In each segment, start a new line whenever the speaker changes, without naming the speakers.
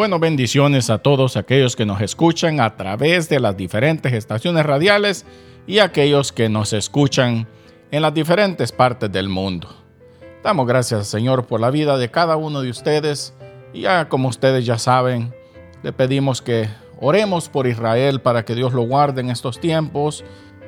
Bueno, bendiciones a todos aquellos que nos escuchan a través de las diferentes estaciones radiales y aquellos que nos escuchan en las diferentes partes del mundo. Damos gracias, Señor, por la vida de cada uno de ustedes y ya como ustedes ya saben, le pedimos que oremos por Israel para que Dios lo guarde en estos tiempos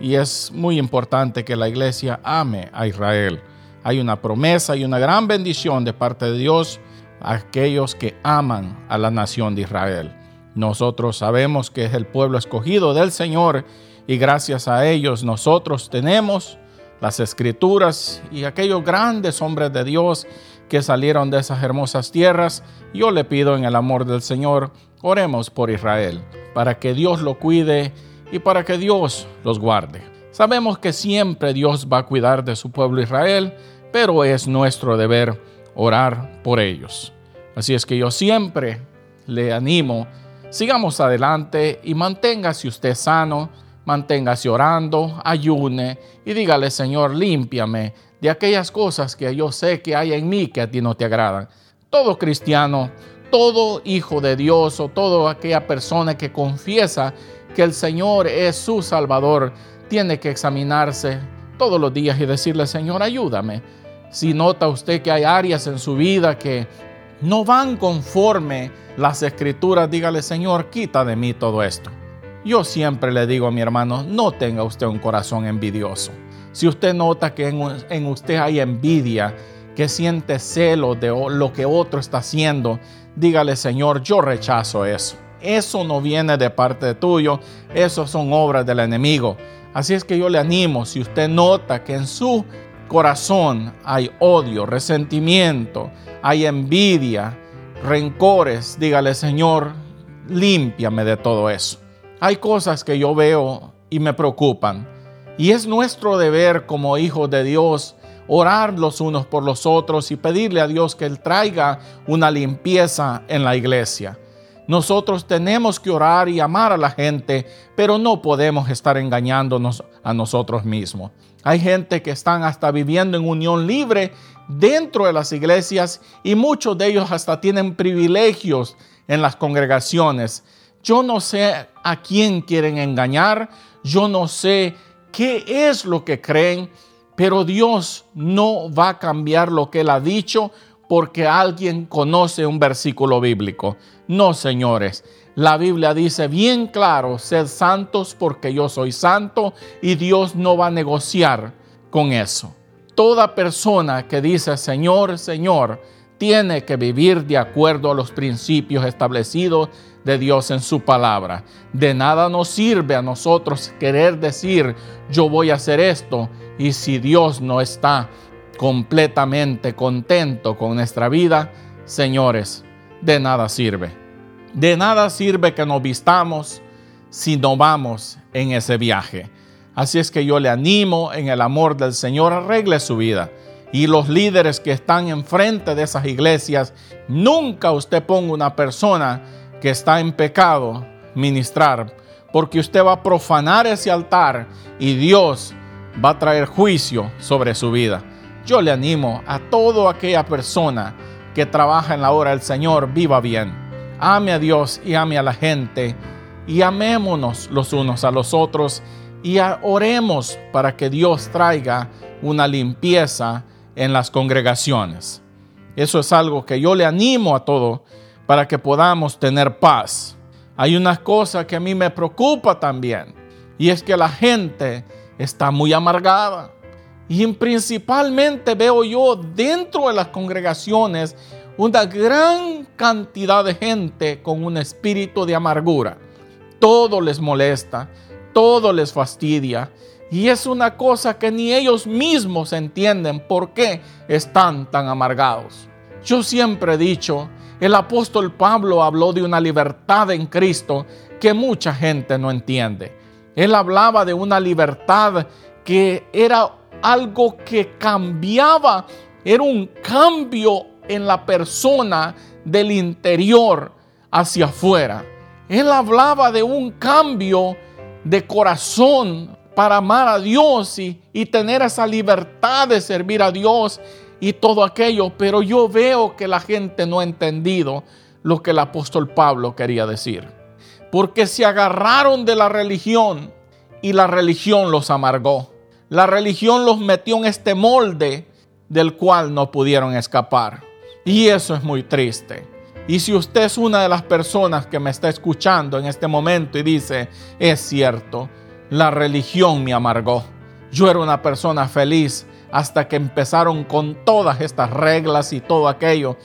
y es muy importante que la iglesia ame a Israel. Hay una promesa y una gran bendición de parte de Dios aquellos que aman a la nación de Israel. Nosotros sabemos que es el pueblo escogido del Señor y gracias a ellos nosotros tenemos las escrituras y aquellos grandes hombres de Dios que salieron de esas hermosas tierras. Yo le pido en el amor del Señor, oremos por Israel, para que Dios lo cuide y para que Dios los guarde. Sabemos que siempre Dios va a cuidar de su pueblo Israel, pero es nuestro deber orar por ellos. Así es que yo siempre le animo, sigamos adelante y manténgase usted sano, manténgase orando, ayune y dígale, Señor, límpiame de aquellas cosas que yo sé que hay en mí que a ti no te agradan. Todo cristiano, todo hijo de Dios o toda aquella persona que confiesa que el Señor es su Salvador, tiene que examinarse todos los días y decirle, Señor, ayúdame. Si nota usted que hay áreas en su vida que no van conforme las escrituras, dígale, Señor, quita de mí todo esto. Yo siempre le digo a mi hermano, no tenga usted un corazón envidioso. Si usted nota que en, usted hay envidia, que siente celo de lo que otro está haciendo, dígale, Señor, yo rechazo eso. Eso no viene de parte de tuyo, eso son obras del enemigo. Así es que yo le animo, si usted nota que en su corazón hay odio, resentimiento, hay envidia, rencores, dígale, Señor, límpiame de todo eso. Hay cosas que yo veo y me preocupan. Y es nuestro deber como hijos de Dios orar los unos por los otros y pedirle a Dios que Él traiga una limpieza en la iglesia. Nosotros tenemos que orar y amar a la gente, pero no podemos estar engañándonos a nosotros mismos. Hay gente que están hasta viviendo en unión libre dentro de las iglesias y muchos de ellos hasta tienen privilegios en las congregaciones yo no sé a quién quieren engañar, yo no sé qué es lo que creen, pero Dios no va a cambiar lo que Él ha dicho porque alguien conoce un versículo bíblico. No, señores. La Biblia dice bien claro, sed santos porque yo soy santo y Dios no va a negociar con eso. Toda persona que dice Señor, Señor, tiene que vivir de acuerdo a los principios establecidos de Dios en su palabra. De nada nos sirve a nosotros querer decir yo voy a hacer esto y si Dios no está completamente contento con nuestra vida, señores, de nada sirve. De nada sirve que nos vistamos si no vamos en ese viaje. Así es que yo le animo en el amor del Señor, arregle su vida y los líderes que están enfrente de esas iglesias, nunca usted ponga una persona que está en pecado ministrar, porque usted va a profanar ese altar y Dios va a traer juicio sobre su vida. Yo le animo a toda aquella persona que trabaja en la obra del Señor, viva bien. Ame a Dios y ame a la gente y amémonos los unos a los otros y oremos para que Dios traiga una limpieza en las congregaciones. Eso es algo que yo le animo a todo para que podamos tener paz. Hay una cosa que a mí me preocupa también y es que la gente está muy amargada. Y principalmente veo yo dentro de las congregaciones una gran cantidad de gente con un espíritu de amargura. Todo les molesta, todo les fastidia y es una cosa que ni ellos mismos entienden por qué están tan amargados. Yo siempre he dicho, el apóstol Pablo habló de una libertad en Cristo que mucha gente no entiende. Él hablaba de una libertad que era algo que cambiaba, era un cambio en la persona del interior hacia afuera. Él hablaba de un cambio de corazón para amar a Dios y, tener esa libertad de servir a Dios y todo aquello, pero yo veo que la gente no ha entendido lo que el apóstol Pablo quería decir. Porque se agarraron de la religión y la religión los amargó. La religión los metió en este molde del cual no pudieron escapar. Y eso es muy triste. Y si usted es una de las personas que me está escuchando en este momento y dice, es cierto, la religión me amargó. Yo era una persona feliz hasta que empezaron con todas estas reglas y todo aquello.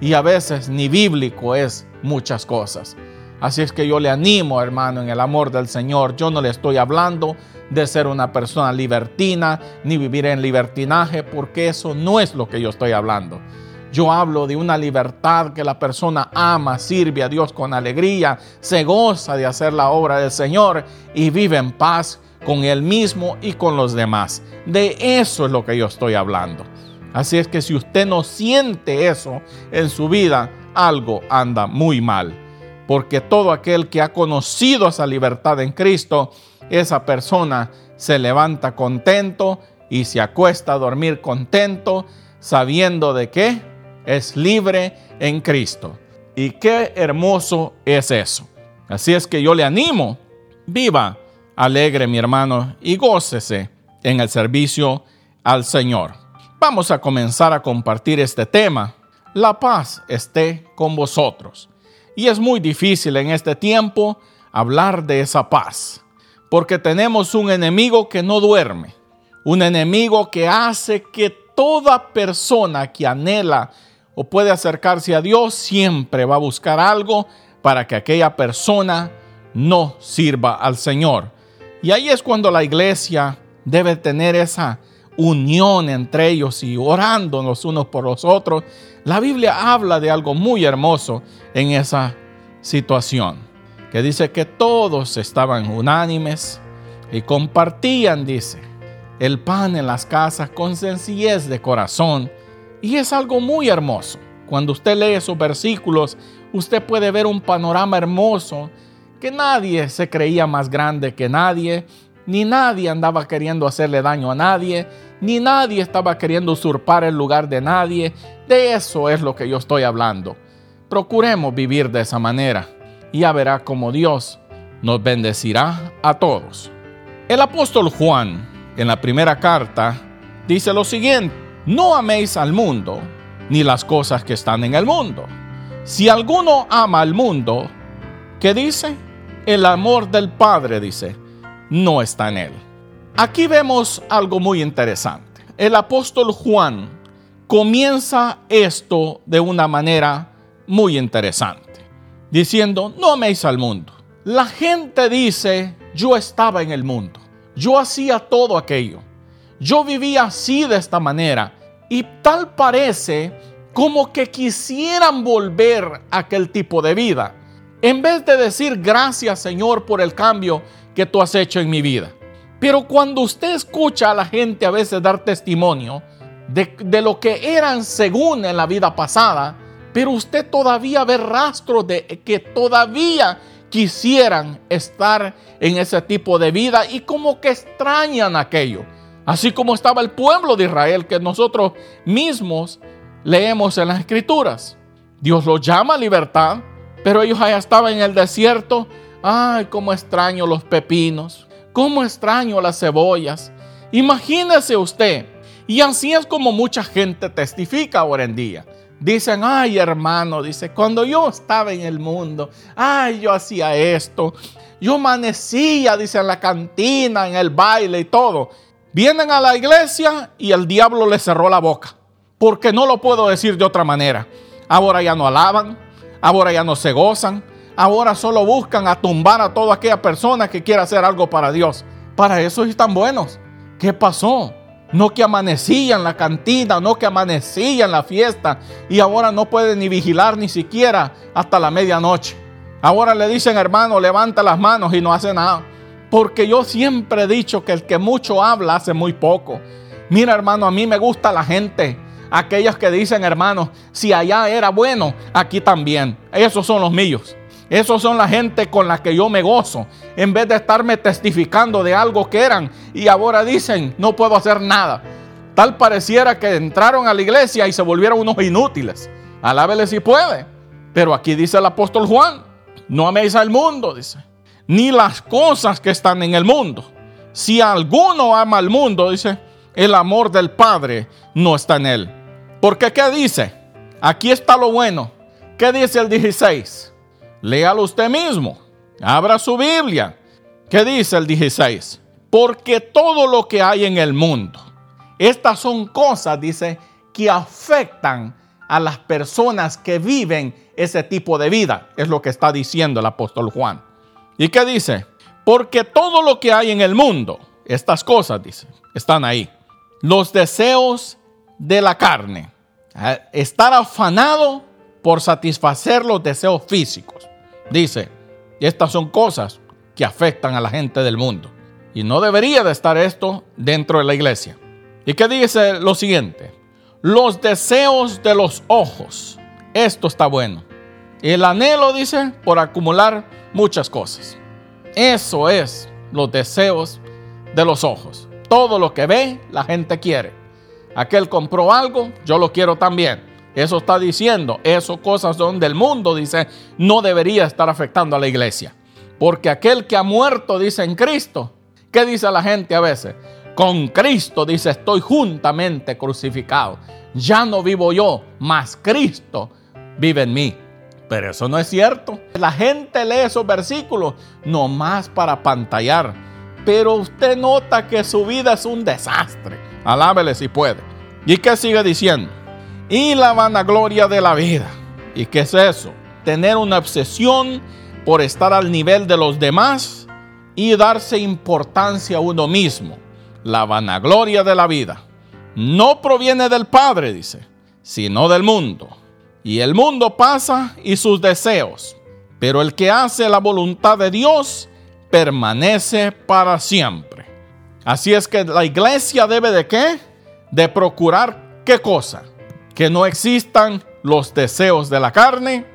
Y a veces ni bíblico es muchas cosas. Así es que yo le animo, hermano, en el amor del Señor. Yo no le estoy hablando de ser una persona libertina ni vivir en libertinaje, porque eso no es lo que yo estoy hablando. Yo hablo de una libertad que la persona ama, sirve a Dios con alegría, se goza de hacer la obra del Señor y vive en paz con él mismo y con los demás. De eso es lo que yo estoy hablando. Así es que si usted no siente eso en su vida, algo anda muy mal. Porque todo aquel que ha conocido esa libertad en Cristo, esa persona se levanta contento y se acuesta a dormir contento, sabiendo de qué es libre en Cristo. Y qué hermoso es eso. Así es que yo le animo, viva alegre mi hermano y gócese en el servicio al Señor. Vamos a comenzar a compartir este tema. La paz esté con vosotros. Y es muy difícil en este tiempo hablar de esa paz, porque tenemos un enemigo que no duerme, un enemigo que hace que toda persona que anhela o puede acercarse a Dios siempre va a buscar algo para que aquella persona no sirva al Señor. Y ahí es cuando la iglesia debe tener esa unión entre ellos y orando los unos por los otros. La Biblia habla de algo muy hermoso en esa situación, que dice que todos estaban unánimes y compartían, dice, el pan en las casas con sencillez de corazón y es algo muy hermoso. Cuando usted lee esos versículos, usted puede ver un panorama hermoso que nadie se creía más grande que nadie, ni nadie andaba queriendo hacerle daño a nadie, ni nadie estaba queriendo usurpar el lugar de nadie. De eso es lo que yo estoy hablando. Procuremos vivir de esa manera y ya verá cómo Dios nos bendecirá a todos. El apóstol Juan, en la primera carta, dice lo siguiente no améis al mundo, ni las cosas que están en el mundo. Si alguno ama al mundo, ¿qué dice? El amor del Padre, dice, no está en él. Aquí vemos algo muy interesante. El apóstol Juan comienza esto de una manera muy interesante, diciendo, no améis al mundo. La gente dice, yo estaba en el mundo, yo hacía todo aquello, yo vivía así de esta manera y tal parece como que quisieran volver a aquel tipo de vida, en vez de decir gracias Señor por el cambio que tú has hecho en mi vida. Pero cuando usted escucha a la gente a veces dar testimonio de, lo que eran según en la vida pasada, pero usted todavía ve rastros de que todavía quisieran estar en ese tipo de vida y como que extrañan aquello. Así como estaba el pueblo de Israel que nosotros mismos leemos en las escrituras. Dios los llama a libertad, pero ellos allá estaban en el desierto. Ay, cómo extraño los pepinos, cómo extraño las cebollas. Imagínese usted. Y así es como mucha gente testifica ahora en día. Dicen, ay hermano, dice, cuando yo estaba en el mundo, ay, yo hacía esto. Yo amanecía, dice, en la cantina, en el baile y todo. Vienen a la iglesia y el diablo les cerró la boca. Porque no lo puedo decir de otra manera. Ahora ya no alaban, ahora ya no se gozan, ahora solo buscan a tumbar a toda aquella persona que quiera hacer algo para Dios. Para eso están buenos. ¿Qué pasó? No que amanecían la cantina, no que amanecían la fiesta y ahora no pueden ni vigilar ni siquiera hasta la medianoche. Ahora le dicen, hermano, levanta las manos y no hace nada. Porque yo siempre he dicho que el que mucho habla hace muy poco. Mira, hermano, a mí me gusta la gente. Aquellos que dicen, hermano, si allá era bueno, aquí también. Esos son los míos. Esos son la gente con la que yo me gozo. En vez de estarme testificando de algo que eran y ahora dicen, no puedo hacer nada. Tal pareciera que entraron a la iglesia y se volvieron unos inútiles. Alábele si puede. Pero aquí dice el apóstol Juan, no améis al mundo, dice, ni las cosas que están en el mundo. Si alguno ama al mundo, dice, el amor del Padre no está en él. Porque ¿qué dice? Aquí está lo bueno. ¿Qué dice el 16? Léalo usted mismo. Abra su Biblia. ¿Qué dice el 16? Porque todo lo que hay en el mundo, estas son cosas, dice, que afectan a las personas que viven ese tipo de vida. Es lo que está diciendo el apóstol Juan. ¿Y qué dice? Porque todo lo que hay en el mundo, estas cosas, dice, están ahí. Los deseos de la carne. Estar afanado por satisfacer los deseos físicos. Dice, estas son cosas que afectan a la gente del mundo. Y no debería de estar esto dentro de la iglesia. ¿Y qué dice lo siguiente? Los deseos de los ojos. Esto está bueno. El anhelo, dice, por acumular muchas cosas. Eso es los deseos de los ojos. Todo lo que ve, la gente quiere. Aquel compró algo, yo lo quiero también. Eso está diciendo, eso cosas son del mundo, dice, no debería estar afectando a la iglesia. Porque aquel que ha muerto, dice en Cristo, ¿qué dice la gente a veces? Con Cristo, dice, estoy juntamente crucificado. Ya no vivo yo, mas Cristo vive en mí. Pero eso no es cierto. La gente lee esos versículos nomás para pantallar. Pero usted nota que su vida es un desastre. Alábele si puede. ¿Y qué sigue diciendo? Y la vanagloria de la vida. ¿Y qué es eso? Tener una obsesión por estar al nivel de los demás y darse importancia a uno mismo. La vanagloria de la vida no proviene del Padre, dice, sino del mundo. Y el mundo pasa y sus deseos, pero el que hace la voluntad de Dios permanece para siempre. Así es que la iglesia debe de qué? De procurar qué cosa? Que no existan los deseos de la carne,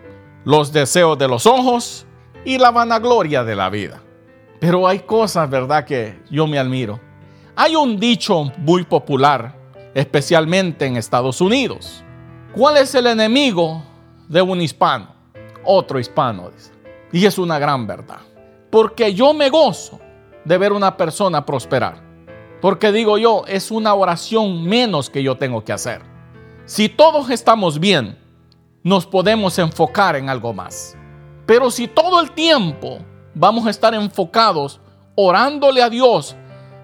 los deseos de los ojos, y la vanagloria de la vida. Pero hay cosas, ¿verdad?, que yo me admiro. Hay un dicho muy popular, especialmente en Estados Unidos. ¿Cuál es el enemigo de un hispano? Otro hispano, dice. Y es una gran verdad. Porque yo me gozo de ver una persona prosperar. Porque digo yo, es una oración menos que yo tengo que hacer. Si todos estamos bien, nos podemos enfocar en algo más. Pero si todo el tiempo vamos a estar enfocados orándole a Dios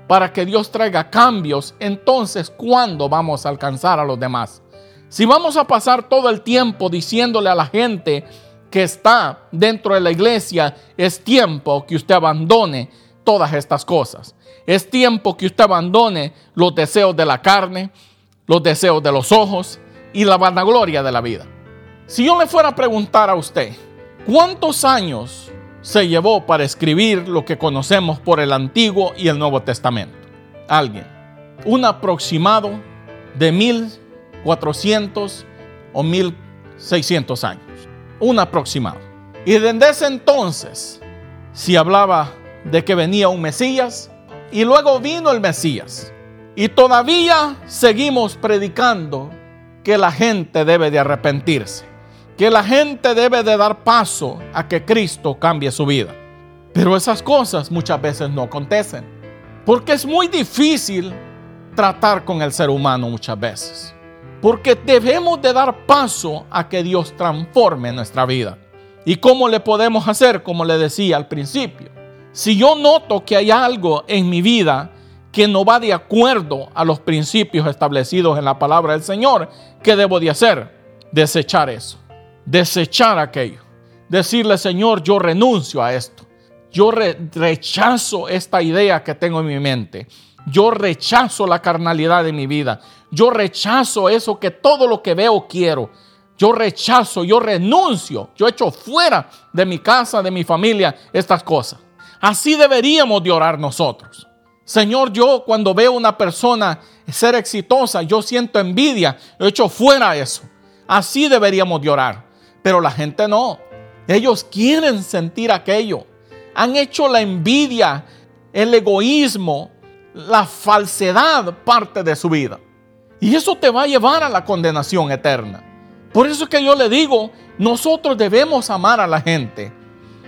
para que Dios traiga cambios, entonces ¿cuándo vamos a alcanzar a los demás? Si vamos a pasar todo el tiempo diciéndole a la gente que está dentro de la iglesia, es tiempo que usted abandone todas estas cosas. Es tiempo que usted abandone los deseos de la carne, los deseos de los ojos y la vanagloria de la vida. Si yo le fuera a preguntar a usted, ¿Cuántos años se llevó para escribir lo que conocemos por el Antiguo y el Nuevo Testamento? Alguien. Un aproximado de 1400 o 1600 años. Un aproximado. Y desde ese entonces, si hablaba de que venía un Mesías, y luego vino el Mesías. Y todavía seguimos predicando que la gente debe de arrepentirse que la gente debe de dar paso a que Cristo cambie su vida. Pero esas cosas muchas veces no acontecen. Porque es muy difícil tratar con el ser humano muchas veces. Porque debemos de dar paso a que Dios transforme nuestra vida. ¿Y cómo le podemos hacer? Como le decía al principio. Si yo noto que hay algo en mi vida que no va de acuerdo a los principios establecidos en la palabra del Señor, ¿qué debo de hacer? Desechar eso desechar aquello. Decirle, Señor, yo renuncio a esto. Yo rechazo esta idea que tengo en mi mente. Yo rechazo la carnalidad de mi vida. Yo rechazo eso que todo lo que veo quiero. Yo rechazo, yo renuncio. Yo echo fuera de mi casa, de mi familia, estas cosas. Así deberíamos de orar nosotros. Señor, yo cuando veo una persona ser exitosa, yo siento envidia. Yo echo fuera eso. Así deberíamos de orar. Pero la gente no. Ellos quieren sentir aquello. Han hecho la envidia, el egoísmo, la falsedad parte de su vida. Y eso te va a llevar a la condenación eterna. Por eso es que yo le digo, nosotros debemos amar a la gente.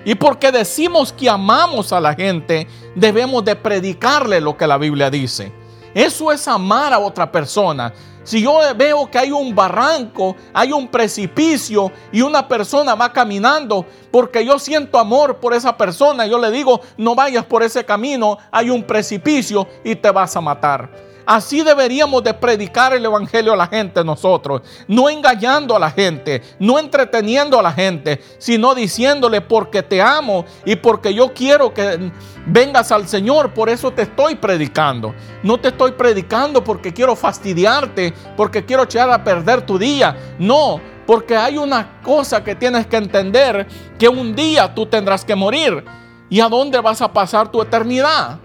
Y porque decimos que amamos a la gente, debemos de predicarle lo que la Biblia dice. Eso es amar a otra persona. Si yo veo que hay un barranco, hay un precipicio y una persona va caminando porque yo siento amor por esa persona, yo le digo, no vayas por ese camino, hay un precipicio y te vas a matar. Así deberíamos de predicar el Evangelio a la gente nosotros, no engañando a la gente, no entreteniendo a la gente, sino diciéndole porque te amo y porque yo quiero que vengas al Señor, por eso te estoy predicando. No te estoy predicando porque quiero fastidiarte, porque quiero echar a perder tu día. No, porque hay una cosa que tienes que entender, que un día tú tendrás que morir. ¿Y a dónde vas a pasar tu eternidad?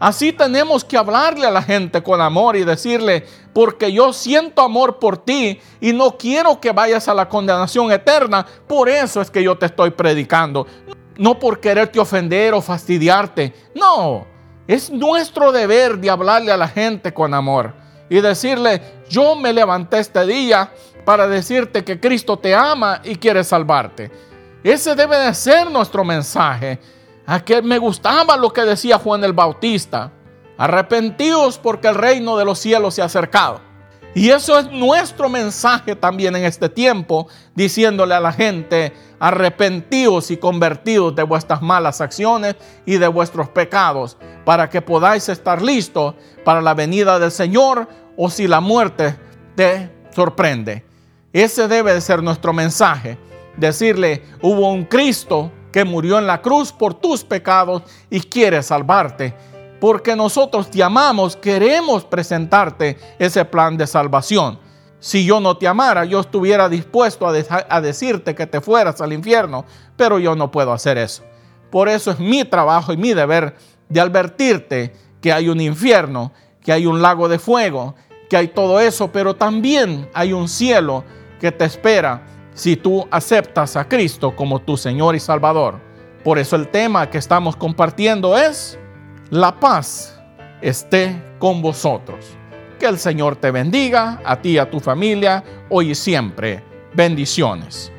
Así tenemos que hablarle a la gente con amor y decirle, porque yo siento amor por ti y no quiero que vayas a la condenación eterna, por eso es que yo te estoy predicando. No por quererte ofender o fastidiarte, no, es nuestro deber de hablarle a la gente con amor y decirle, yo me levanté este día para decirte que Cristo te ama y quiere salvarte. Ese debe de ser nuestro mensaje a que me gustaba lo que decía Juan el Bautista. Arrepentíos porque el reino de los cielos se ha acercado. Y eso es nuestro mensaje también en este tiempo, diciéndole a la gente, arrepentíos y convertidos de vuestras malas acciones y de vuestros pecados, para que podáis estar listos para la venida del Señor o si la muerte te sorprende. Ese debe de ser nuestro mensaje. Decirle, hubo un Cristo que murió en la cruz por tus pecados y quiere salvarte. Porque nosotros te amamos, queremos presentarte ese plan de salvación. Si yo no te amara, yo estuviera dispuesto a, a, decirte que te fueras al infierno, pero yo no puedo hacer eso. Por eso es mi trabajo y mi deber de advertirte que hay un infierno, que hay un lago de fuego, que hay todo eso, pero también hay un cielo que te espera si tú aceptas a Cristo como tu Señor y Salvador. Por eso el tema que estamos compartiendo es la paz esté con vosotros. Que el Señor te bendiga, a ti y a tu familia, hoy y siempre. Bendiciones.